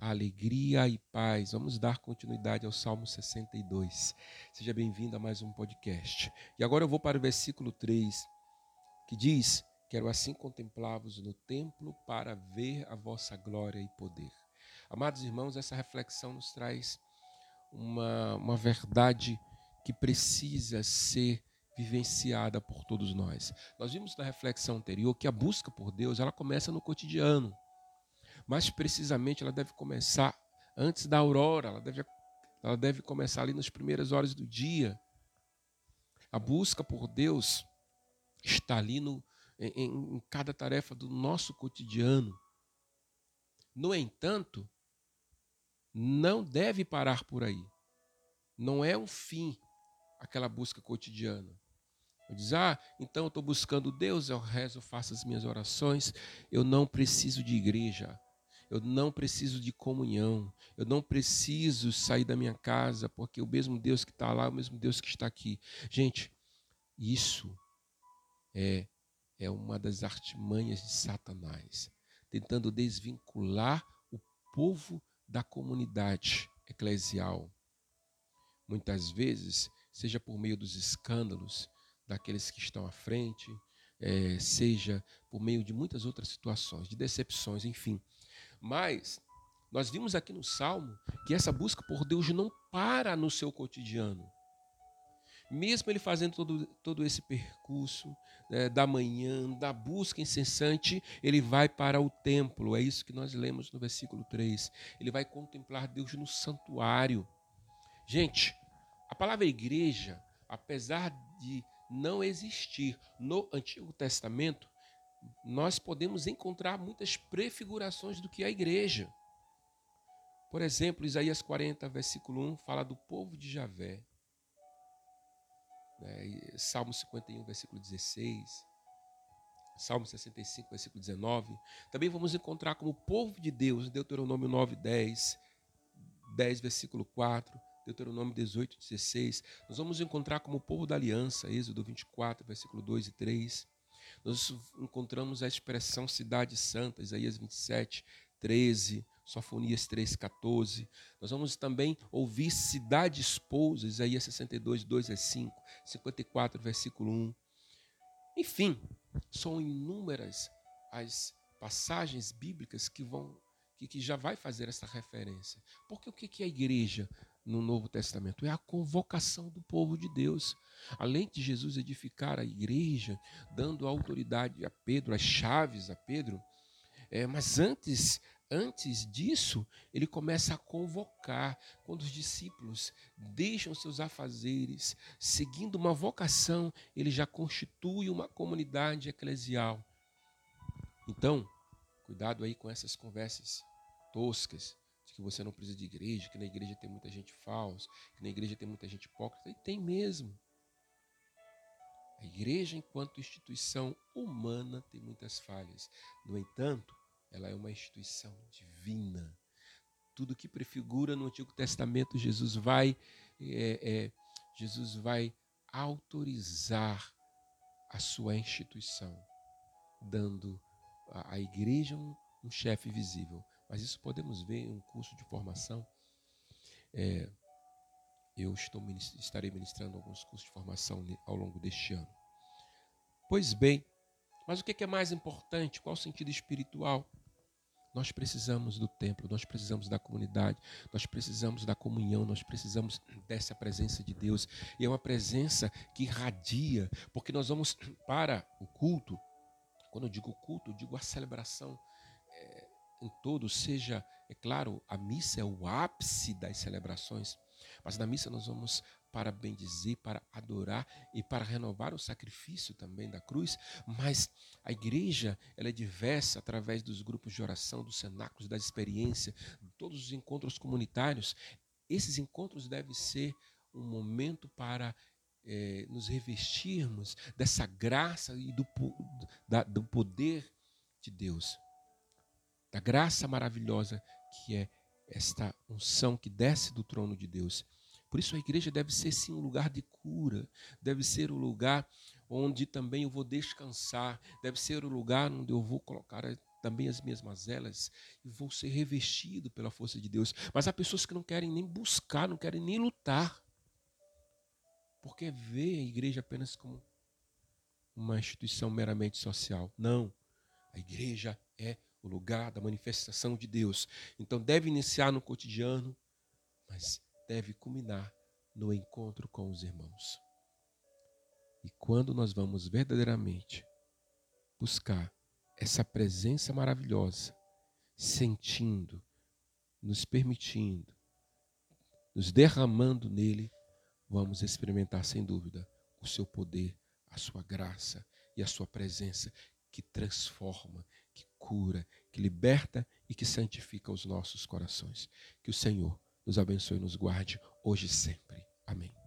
alegria e paz. Vamos dar continuidade ao Salmo 62. Seja bem-vindo a mais um podcast. E agora eu vou para o versículo 3, que diz: Quero assim contemplá-vos no templo para ver a vossa glória e poder. Amados irmãos, essa reflexão nos traz uma, uma verdade que precisa ser vivenciada por todos nós. Nós vimos na reflexão anterior que a busca por Deus ela começa no cotidiano. Mais precisamente, ela deve começar antes da aurora, ela deve, ela deve começar ali nas primeiras horas do dia. A busca por Deus está ali no, em, em cada tarefa do nosso cotidiano. No entanto, não deve parar por aí. Não é um fim aquela busca cotidiana. Diz, ah, então eu estou buscando Deus, eu rezo, faço as minhas orações, eu não preciso de igreja. Eu não preciso de comunhão. Eu não preciso sair da minha casa, porque o mesmo Deus que está lá o mesmo Deus que está aqui. Gente, isso é, é uma das artimanhas de Satanás tentando desvincular o povo da comunidade eclesial. Muitas vezes, seja por meio dos escândalos daqueles que estão à frente, é, seja por meio de muitas outras situações, de decepções, enfim. Mas nós vimos aqui no Salmo que essa busca por Deus não para no seu cotidiano. Mesmo ele fazendo todo, todo esse percurso né, da manhã, da busca incessante, ele vai para o templo. É isso que nós lemos no versículo 3. Ele vai contemplar Deus no santuário. Gente, a palavra igreja, apesar de não existir no Antigo Testamento, nós podemos encontrar muitas prefigurações do que é a igreja. Por exemplo, Isaías 40, versículo 1, fala do povo de Javé. Né? Salmo 51, versículo 16. Salmo 65, versículo 19. Também vamos encontrar como povo de Deus, Deuteronômio 9, 10, 10, versículo 4, Deuteronômio 18, 16. Nós vamos encontrar como povo da aliança, Êxodo 24, versículo 2 e 3. Nós encontramos a expressão cidade santa, Isaías 27, 13, Sofonias 3, 14. Nós vamos também ouvir cidade esposa, Isaías 62, 2 a 5, 54, versículo 1. Enfim, são inúmeras as passagens bíblicas que vão que, já vai fazer essa referência. Porque o que, que é a igreja? No Novo Testamento, é a convocação do povo de Deus. Além de Jesus edificar a igreja, dando autoridade a Pedro, as chaves a Pedro, é, mas antes, antes disso, ele começa a convocar, quando os discípulos deixam seus afazeres, seguindo uma vocação, ele já constitui uma comunidade eclesial. Então, cuidado aí com essas conversas toscas, que você não precisa de igreja, que na igreja tem muita gente falsa, que na igreja tem muita gente hipócrita, e tem mesmo. A igreja, enquanto instituição humana, tem muitas falhas. No entanto, ela é uma instituição divina. Tudo que prefigura no Antigo Testamento, Jesus vai, é, é, Jesus vai autorizar a sua instituição, dando à igreja um, um chefe visível, mas isso podemos ver em um curso de formação. É, eu estou, estarei ministrando alguns cursos de formação ao longo deste ano. Pois bem, mas o que é mais importante? Qual o sentido espiritual? Nós precisamos do templo, nós precisamos da comunidade, nós precisamos da comunhão, nós precisamos dessa presença de Deus. E é uma presença que irradia, porque nós vamos para o culto. Quando eu digo culto, eu digo a celebração em todo, seja, é claro, a missa é o ápice das celebrações, mas na missa nós vamos para bendizer, para adorar e para renovar o sacrifício também da cruz, mas a igreja ela é diversa através dos grupos de oração, dos cenáculos, da experiência, todos os encontros comunitários. Esses encontros devem ser um momento para é, nos revestirmos dessa graça e do, da, do poder de Deus da graça maravilhosa que é esta unção que desce do trono de Deus. Por isso a igreja deve ser sim um lugar de cura, deve ser o um lugar onde também eu vou descansar, deve ser o um lugar onde eu vou colocar também as minhas mazelas e vou ser revestido pela força de Deus. Mas há pessoas que não querem nem buscar, não querem nem lutar, porque vê a igreja apenas como uma instituição meramente social. Não. A igreja é o lugar da manifestação de Deus. Então deve iniciar no cotidiano, mas deve culminar no encontro com os irmãos. E quando nós vamos verdadeiramente buscar essa presença maravilhosa, sentindo, nos permitindo, nos derramando nele, vamos experimentar sem dúvida o seu poder, a sua graça e a sua presença que transforma, cura, que liberta e que santifica os nossos corações. Que o Senhor nos abençoe e nos guarde hoje e sempre. Amém.